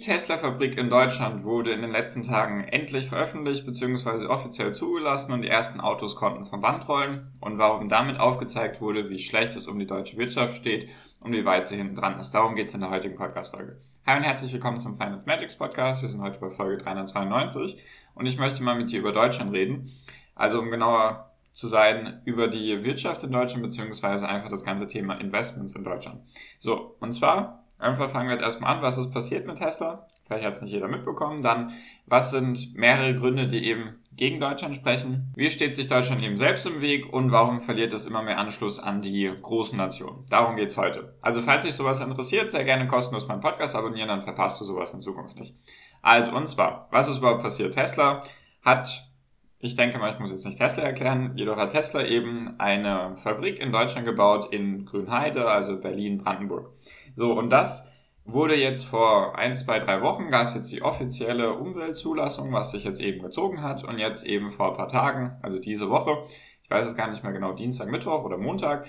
Tesla-Fabrik in Deutschland wurde in den letzten Tagen endlich veröffentlicht bzw. offiziell zugelassen und die ersten Autos konnten vom Band rollen. Und warum damit aufgezeigt wurde, wie schlecht es um die deutsche Wirtschaft steht und wie weit sie hinten dran ist. Darum geht es in der heutigen Podcast-Folge. Hi und herzlich willkommen zum Finance Magics Podcast. Wir sind heute bei Folge 392 und ich möchte mal mit dir über Deutschland reden. Also um genauer zu sein, über die Wirtschaft in Deutschland bzw. einfach das ganze Thema Investments in Deutschland. So, und zwar Einfach fangen wir jetzt erstmal an, was ist passiert mit Tesla? Vielleicht hat es nicht jeder mitbekommen. Dann, was sind mehrere Gründe, die eben gegen Deutschland sprechen? Wie steht sich Deutschland eben selbst im Weg und warum verliert es immer mehr Anschluss an die großen Nationen? Darum geht's heute. Also, falls dich sowas interessiert, sehr gerne kostenlos meinen Podcast abonnieren, dann verpasst du sowas in Zukunft nicht. Also, und zwar, was ist überhaupt passiert? Tesla hat ich denke mal, ich muss jetzt nicht Tesla erklären, jedoch hat Tesla eben eine Fabrik in Deutschland gebaut in Grünheide, also Berlin-Brandenburg. So, und das wurde jetzt vor ein, zwei, drei Wochen, gab es jetzt die offizielle Umweltzulassung, was sich jetzt eben gezogen hat und jetzt eben vor ein paar Tagen, also diese Woche, ich weiß es gar nicht mehr genau, Dienstag, Mittwoch oder Montag,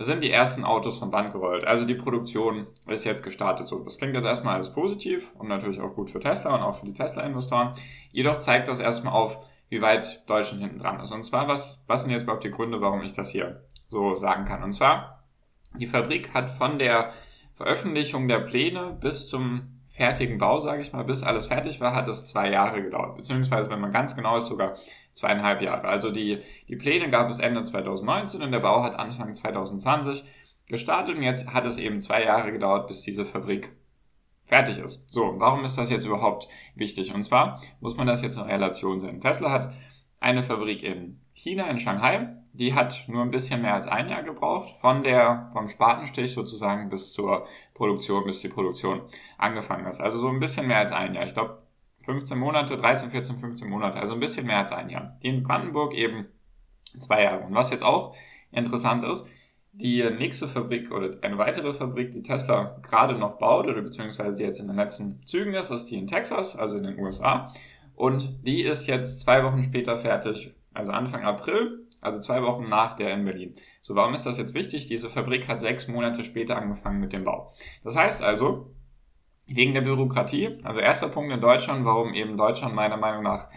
sind die ersten Autos vom Band gerollt. Also die Produktion ist jetzt gestartet. So, das klingt jetzt erstmal alles positiv und natürlich auch gut für Tesla und auch für die Tesla-Investoren. Jedoch zeigt das erstmal auf, wie weit Deutschland hinten dran ist. Und zwar, was, was sind jetzt überhaupt die Gründe, warum ich das hier so sagen kann? Und zwar, die Fabrik hat von der Veröffentlichung der Pläne bis zum fertigen Bau, sage ich mal, bis alles fertig war, hat es zwei Jahre gedauert. Beziehungsweise, wenn man ganz genau ist, sogar zweieinhalb Jahre. Also die, die Pläne gab es Ende 2019 und der Bau hat Anfang 2020 gestartet und jetzt hat es eben zwei Jahre gedauert, bis diese Fabrik fertig ist. So, warum ist das jetzt überhaupt wichtig? Und zwar muss man das jetzt in Relation sehen. Tesla hat eine Fabrik in China, in Shanghai. Die hat nur ein bisschen mehr als ein Jahr gebraucht, von der, vom Spatenstich sozusagen bis zur Produktion, bis die Produktion angefangen ist. Also so ein bisschen mehr als ein Jahr. Ich glaube, 15 Monate, 13, 14, 15 Monate, also ein bisschen mehr als ein Jahr. Die in Brandenburg eben zwei Jahre. Und was jetzt auch interessant ist, die nächste Fabrik oder eine weitere Fabrik, die Tesla gerade noch baut oder beziehungsweise jetzt in den letzten Zügen ist, ist die in Texas, also in den USA. Und die ist jetzt zwei Wochen später fertig, also Anfang April, also zwei Wochen nach der in Berlin. So, warum ist das jetzt wichtig? Diese Fabrik hat sechs Monate später angefangen mit dem Bau. Das heißt also, wegen der Bürokratie, also erster Punkt in Deutschland, warum eben Deutschland meiner Meinung nach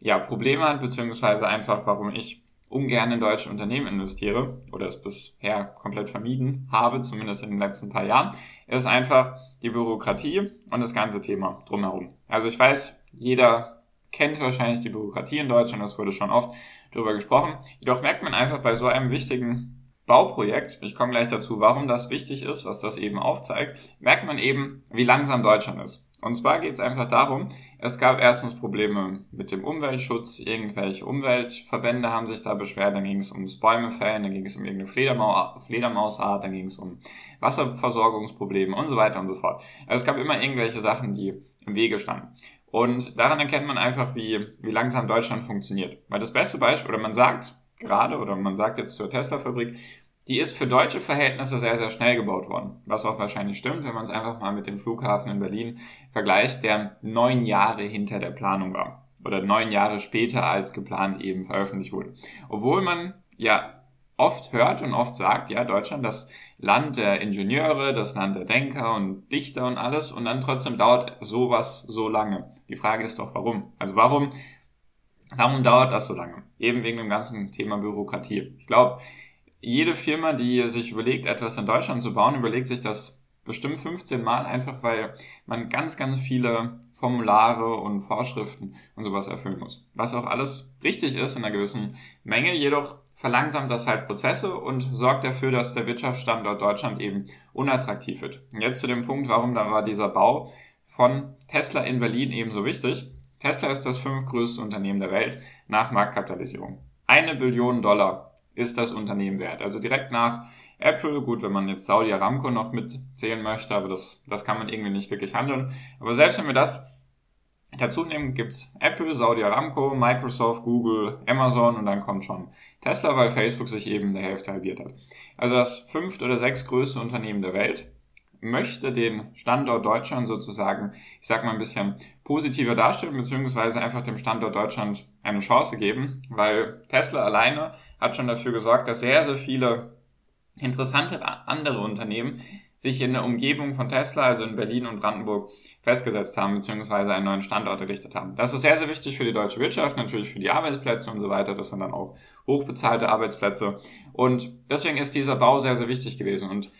ja Probleme hat, beziehungsweise einfach, warum ich ungern in deutsche Unternehmen investiere oder es bisher komplett vermieden habe, zumindest in den letzten paar Jahren, ist einfach die Bürokratie und das ganze Thema drumherum. Also ich weiß, jeder kennt wahrscheinlich die Bürokratie in Deutschland, das wurde schon oft drüber gesprochen. Jedoch merkt man einfach bei so einem wichtigen Bauprojekt, ich komme gleich dazu, warum das wichtig ist, was das eben aufzeigt, merkt man eben, wie langsam Deutschland ist. Und zwar geht es einfach darum, es gab erstens Probleme mit dem Umweltschutz, irgendwelche Umweltverbände haben sich da beschwert, dann ging es ums Bäumefällen, dann ging es um irgendeine Fledermau Fledermausart, dann ging es um Wasserversorgungsprobleme und so weiter und so fort. Also es gab immer irgendwelche Sachen, die im Wege standen. Und daran erkennt man einfach, wie, wie langsam Deutschland funktioniert. Weil das beste Beispiel, oder man sagt gerade, oder man sagt jetzt zur Tesla-Fabrik, die ist für deutsche Verhältnisse sehr, sehr schnell gebaut worden. Was auch wahrscheinlich stimmt, wenn man es einfach mal mit dem Flughafen in Berlin vergleicht, der neun Jahre hinter der Planung war. Oder neun Jahre später als geplant eben veröffentlicht wurde. Obwohl man ja oft hört und oft sagt, ja, Deutschland, das Land der Ingenieure, das Land der Denker und Dichter und alles, und dann trotzdem dauert sowas so lange. Die Frage ist doch, warum? Also warum, warum dauert das so lange? Eben wegen dem ganzen Thema Bürokratie. Ich glaube, jede Firma, die sich überlegt, etwas in Deutschland zu bauen, überlegt sich das bestimmt 15 Mal einfach, weil man ganz, ganz viele Formulare und Vorschriften und sowas erfüllen muss. Was auch alles richtig ist in einer gewissen Menge, jedoch verlangsamt das halt Prozesse und sorgt dafür, dass der Wirtschaftsstandort Deutschland eben unattraktiv wird. Und jetzt zu dem Punkt, warum da war dieser Bau von Tesla in Berlin eben so wichtig. Tesla ist das fünftgrößte Unternehmen der Welt nach Marktkapitalisierung. Eine Billion Dollar ist das Unternehmen wert. Also direkt nach Apple, gut, wenn man jetzt Saudi Aramco noch mitzählen möchte, aber das, das kann man irgendwie nicht wirklich handeln. Aber selbst wenn wir das dazu nehmen, gibt's Apple, Saudi Aramco, Microsoft, Google, Amazon und dann kommt schon Tesla, weil Facebook sich eben der Hälfte halbiert hat. Also das fünft oder sechs größte Unternehmen der Welt möchte den Standort Deutschland sozusagen, ich sag mal ein bisschen positiver darstellen, beziehungsweise einfach dem Standort Deutschland eine Chance geben, weil Tesla alleine hat schon dafür gesorgt, dass sehr, sehr viele interessante andere Unternehmen sich in der Umgebung von Tesla, also in Berlin und Brandenburg, festgesetzt haben, beziehungsweise einen neuen Standort errichtet haben. Das ist sehr, sehr wichtig für die deutsche Wirtschaft, natürlich für die Arbeitsplätze und so weiter. Das sind dann auch hochbezahlte Arbeitsplätze. Und deswegen ist dieser Bau sehr, sehr wichtig gewesen. Und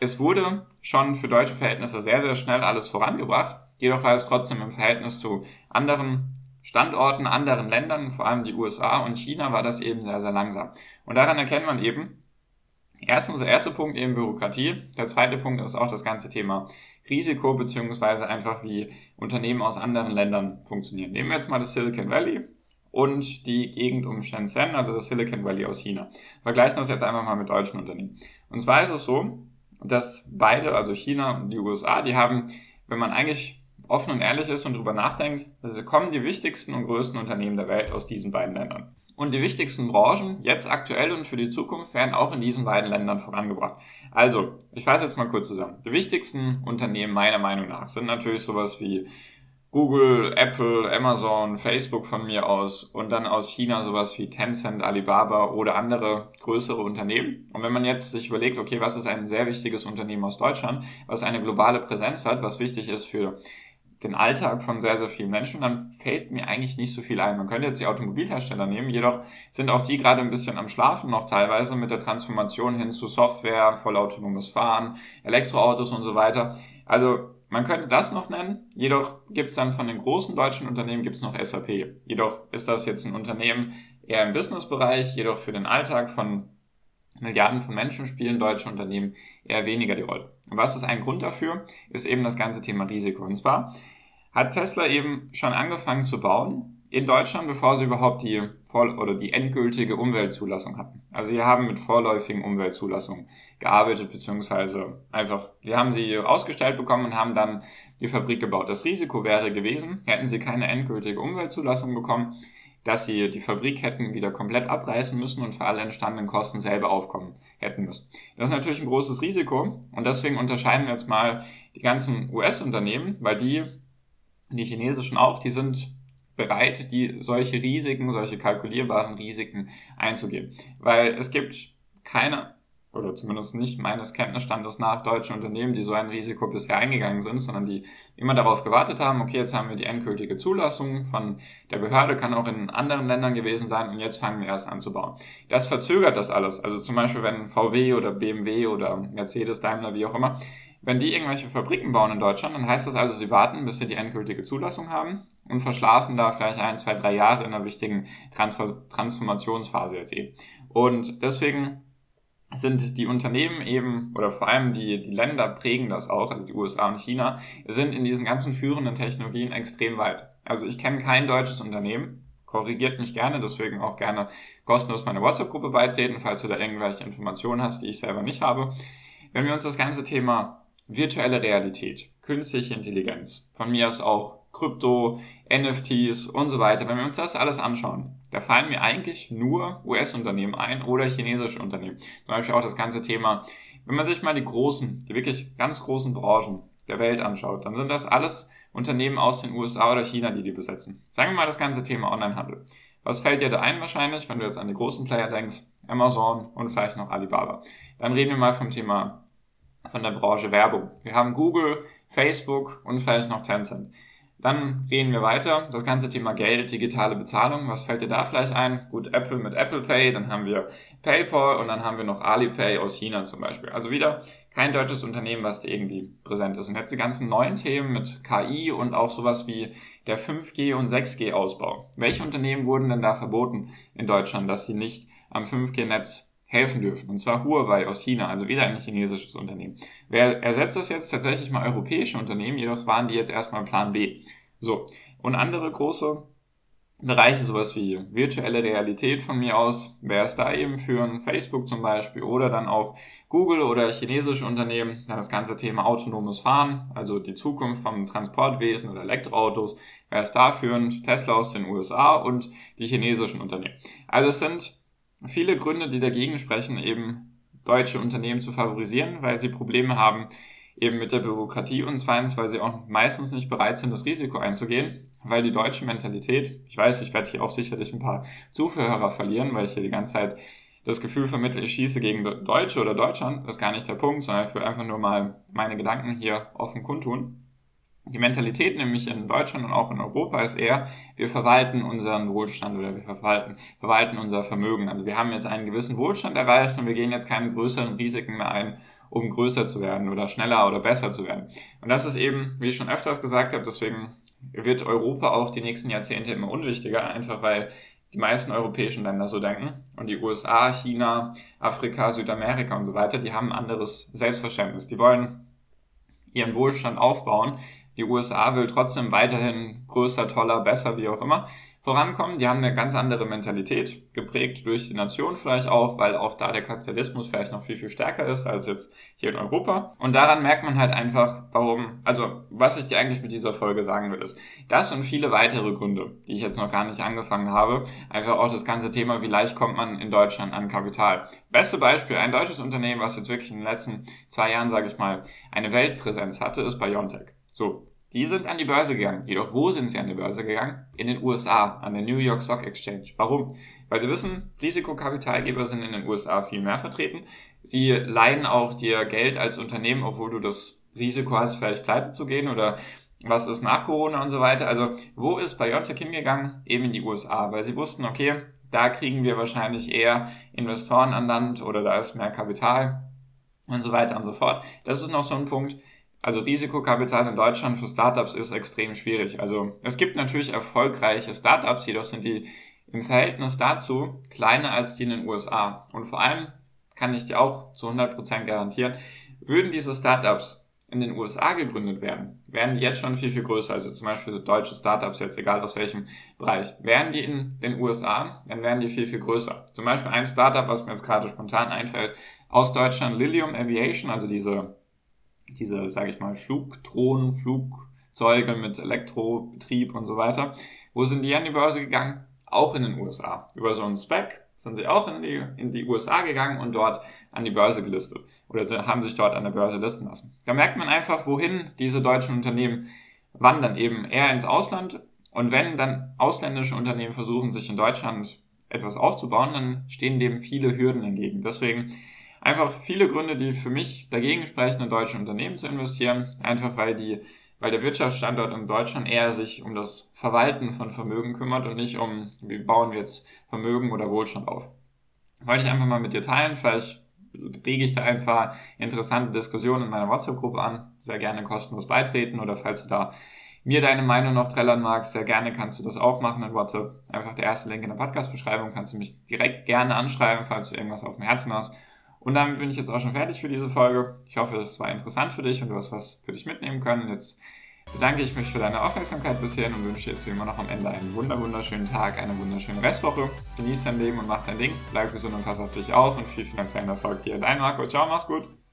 es wurde schon für deutsche Verhältnisse sehr, sehr schnell alles vorangebracht. Jedoch war es trotzdem im Verhältnis zu anderen Standorten, anderen Ländern, vor allem die USA und China, war das eben sehr, sehr langsam. Und daran erkennt man eben, erstens der erste Punkt eben Bürokratie. Der zweite Punkt ist auch das ganze Thema Risiko, beziehungsweise einfach wie Unternehmen aus anderen Ländern funktionieren. Nehmen wir jetzt mal das Silicon Valley und die Gegend um Shenzhen, also das Silicon Valley aus China. Vergleichen das jetzt einfach mal mit deutschen Unternehmen. Und zwar ist es so, dass beide, also China und die USA, die haben, wenn man eigentlich offen und ehrlich ist und drüber nachdenkt, dass kommen die wichtigsten und größten Unternehmen der Welt aus diesen beiden Ländern. Und die wichtigsten Branchen, jetzt aktuell und für die Zukunft, werden auch in diesen beiden Ländern vorangebracht. Also, ich fasse jetzt mal kurz zusammen. Die wichtigsten Unternehmen meiner Meinung nach sind natürlich sowas wie Google, Apple, Amazon, Facebook von mir aus und dann aus China sowas wie Tencent, Alibaba oder andere größere Unternehmen. Und wenn man jetzt sich überlegt, okay, was ist ein sehr wichtiges Unternehmen aus Deutschland, was eine globale Präsenz hat, was wichtig ist für den Alltag von sehr, sehr vielen Menschen, dann fällt mir eigentlich nicht so viel ein. Man könnte jetzt die Automobilhersteller nehmen, jedoch sind auch die gerade ein bisschen am Schlafen noch teilweise mit der Transformation hin zu Software, vollautonomes Fahren, Elektroautos und so weiter. Also man könnte das noch nennen, jedoch gibt es dann von den großen deutschen Unternehmen gibt es noch SAP. Jedoch ist das jetzt ein Unternehmen eher im Businessbereich, jedoch für den Alltag von Milliarden von Menschen spielen deutsche Unternehmen eher weniger die Rolle. Und was ist ein Grund dafür? Ist eben das ganze Thema Risiko. Und zwar hat Tesla eben schon angefangen zu bauen, in Deutschland, bevor sie überhaupt die voll oder die endgültige Umweltzulassung hatten. Also sie haben mit vorläufigen Umweltzulassungen gearbeitet, beziehungsweise einfach, sie haben sie ausgestellt bekommen und haben dann die Fabrik gebaut. Das Risiko wäre gewesen, hätten sie keine endgültige Umweltzulassung bekommen, dass sie die Fabrik hätten wieder komplett abreißen müssen und für alle entstandenen Kosten selber aufkommen hätten müssen. Das ist natürlich ein großes Risiko und deswegen unterscheiden wir jetzt mal die ganzen US-Unternehmen, weil die, die chinesischen auch, die sind bereit, die solche Risiken, solche kalkulierbaren Risiken einzugehen. Weil es gibt keine, oder zumindest nicht meines Kenntnisstandes nach, deutsche Unternehmen, die so ein Risiko bisher eingegangen sind, sondern die immer darauf gewartet haben, okay, jetzt haben wir die endgültige Zulassung von der Behörde, kann auch in anderen Ländern gewesen sein und jetzt fangen wir erst an zu bauen. Das verzögert das alles. Also zum Beispiel, wenn VW oder BMW oder Mercedes, Daimler, wie auch immer, wenn die irgendwelche Fabriken bauen in Deutschland, dann heißt das also, sie warten, bis sie die endgültige Zulassung haben und verschlafen da vielleicht ein, zwei, drei Jahre in einer wichtigen Transfer Transformationsphase jetzt eben. Und deswegen sind die Unternehmen eben, oder vor allem die, die Länder prägen das auch, also die USA und China, sind in diesen ganzen führenden Technologien extrem weit. Also ich kenne kein deutsches Unternehmen, korrigiert mich gerne, deswegen auch gerne kostenlos meine WhatsApp-Gruppe beitreten, falls du da irgendwelche Informationen hast, die ich selber nicht habe. Wenn wir uns das ganze Thema virtuelle Realität, künstliche Intelligenz, von mir aus auch Krypto, NFTs und so weiter. Wenn wir uns das alles anschauen, da fallen mir eigentlich nur US-Unternehmen ein oder chinesische Unternehmen. Zum Beispiel auch das ganze Thema, wenn man sich mal die großen, die wirklich ganz großen Branchen der Welt anschaut, dann sind das alles Unternehmen aus den USA oder China, die die besetzen. Sagen wir mal das ganze Thema Onlinehandel. Was fällt dir da ein wahrscheinlich, wenn du jetzt an die großen Player denkst? Amazon und vielleicht noch Alibaba. Dann reden wir mal vom Thema von der Branche Werbung. Wir haben Google, Facebook und vielleicht noch Tencent. Dann gehen wir weiter. Das ganze Thema Geld, digitale Bezahlung. Was fällt dir da vielleicht ein? Gut, Apple mit Apple Pay, dann haben wir PayPal und dann haben wir noch Alipay aus China zum Beispiel. Also wieder kein deutsches Unternehmen, was da irgendwie präsent ist. Und jetzt die ganzen neuen Themen mit KI und auch sowas wie der 5G und 6G Ausbau. Welche Unternehmen wurden denn da verboten in Deutschland, dass sie nicht am 5G-Netz helfen dürfen. Und zwar Huawei aus China, also wieder ein chinesisches Unternehmen. Wer ersetzt das jetzt tatsächlich mal europäische Unternehmen, jedoch waren die jetzt erstmal Plan B. So. Und andere große Bereiche, sowas wie virtuelle Realität von mir aus, wäre es da eben für Facebook zum Beispiel oder dann auch Google oder chinesische Unternehmen, dann das ganze Thema autonomes Fahren, also die Zukunft vom Transportwesen oder Elektroautos, wäre es da führend, Tesla aus den USA und die chinesischen Unternehmen. Also es sind viele Gründe, die dagegen sprechen, eben deutsche Unternehmen zu favorisieren, weil sie Probleme haben, eben mit der Bürokratie und zweitens, weil sie auch meistens nicht bereit sind, das Risiko einzugehen, weil die deutsche Mentalität, ich weiß, ich werde hier auch sicherlich ein paar Zuhörer verlieren, weil ich hier die ganze Zeit das Gefühl vermittle, ich schieße gegen Deutsche oder Deutschland, das ist gar nicht der Punkt, sondern ich will einfach nur mal meine Gedanken hier offen kundtun. Die Mentalität nämlich in Deutschland und auch in Europa ist eher, wir verwalten unseren Wohlstand oder wir verwalten, verwalten unser Vermögen. Also wir haben jetzt einen gewissen Wohlstand erreicht und wir gehen jetzt keine größeren Risiken mehr ein, um größer zu werden oder schneller oder besser zu werden. Und das ist eben, wie ich schon öfters gesagt habe, deswegen wird Europa auch die nächsten Jahrzehnte immer unwichtiger, einfach weil die meisten europäischen Länder so denken. Und die USA, China, Afrika, Südamerika und so weiter, die haben ein anderes Selbstverständnis. Die wollen ihren Wohlstand aufbauen, die USA will trotzdem weiterhin größer, toller, besser, wie auch immer vorankommen. Die haben eine ganz andere Mentalität, geprägt durch die Nation vielleicht auch, weil auch da der Kapitalismus vielleicht noch viel, viel stärker ist als jetzt hier in Europa. Und daran merkt man halt einfach, warum, also was ich dir eigentlich mit dieser Folge sagen will, ist, das und viele weitere Gründe, die ich jetzt noch gar nicht angefangen habe, einfach auch das ganze Thema, wie leicht kommt man in Deutschland an Kapital. Beste Beispiel, ein deutsches Unternehmen, was jetzt wirklich in den letzten zwei Jahren, sage ich mal, eine Weltpräsenz hatte, ist Biontech. So, die sind an die Börse gegangen. Jedoch wo sind sie an die Börse gegangen? In den USA, an der New York Stock Exchange. Warum? Weil sie wissen, Risikokapitalgeber sind in den USA viel mehr vertreten. Sie leihen auch dir Geld als Unternehmen, obwohl du das Risiko hast, vielleicht pleite zu gehen oder was ist nach Corona und so weiter. Also wo ist BioNTech hingegangen? Eben in die USA, weil sie wussten, okay, da kriegen wir wahrscheinlich eher Investoren an Land oder da ist mehr Kapital und so weiter und so fort. Das ist noch so ein Punkt. Also Risikokapital in Deutschland für Startups ist extrem schwierig. Also es gibt natürlich erfolgreiche Startups, jedoch sind die im Verhältnis dazu kleiner als die in den USA. Und vor allem kann ich dir auch zu 100% garantieren, würden diese Startups in den USA gegründet werden, wären die jetzt schon viel, viel größer. Also zum Beispiel deutsche Startups, jetzt egal aus welchem Bereich. Wären die in den USA, dann wären die viel, viel größer. Zum Beispiel ein Startup, was mir jetzt gerade spontan einfällt, aus Deutschland, Lilium Aviation, also diese diese, sage ich mal, Flugdrohnen, Flugzeuge mit Elektrobetrieb und so weiter. Wo sind die an die Börse gegangen? Auch in den USA. Über so einen Spec sind sie auch in die, in die USA gegangen und dort an die Börse gelistet. Oder sie haben sich dort an der Börse listen lassen. Da merkt man einfach, wohin diese deutschen Unternehmen wandern, eben eher ins Ausland. Und wenn dann ausländische Unternehmen versuchen, sich in Deutschland etwas aufzubauen, dann stehen dem viele Hürden entgegen. Deswegen Einfach viele Gründe, die für mich dagegen sprechen, in deutsche Unternehmen zu investieren. Einfach weil die, weil der Wirtschaftsstandort in Deutschland eher sich um das Verwalten von Vermögen kümmert und nicht um, wie bauen wir jetzt Vermögen oder Wohlstand auf. Wollte ich einfach mal mit dir teilen. Vielleicht rege ich da ein paar interessante Diskussionen in meiner WhatsApp-Gruppe an. Sehr gerne kostenlos beitreten oder falls du da mir deine Meinung noch trällern magst, sehr gerne kannst du das auch machen in WhatsApp. Einfach der erste Link in der Podcast-Beschreibung. Kannst du mich direkt gerne anschreiben, falls du irgendwas auf dem Herzen hast. Und damit bin ich jetzt auch schon fertig für diese Folge. Ich hoffe, es war interessant für dich und du hast was für dich mitnehmen können. Jetzt bedanke ich mich für deine Aufmerksamkeit bisher und wünsche dir jetzt wie immer noch am Ende einen wunderschönen Tag, eine wunderschöne Restwoche. Genieß dein Leben und mach dein Ding. Bleib gesund und pass auf dich auf und viel finanziellen Erfolg dir. Dein Marco. Ciao, mach's gut.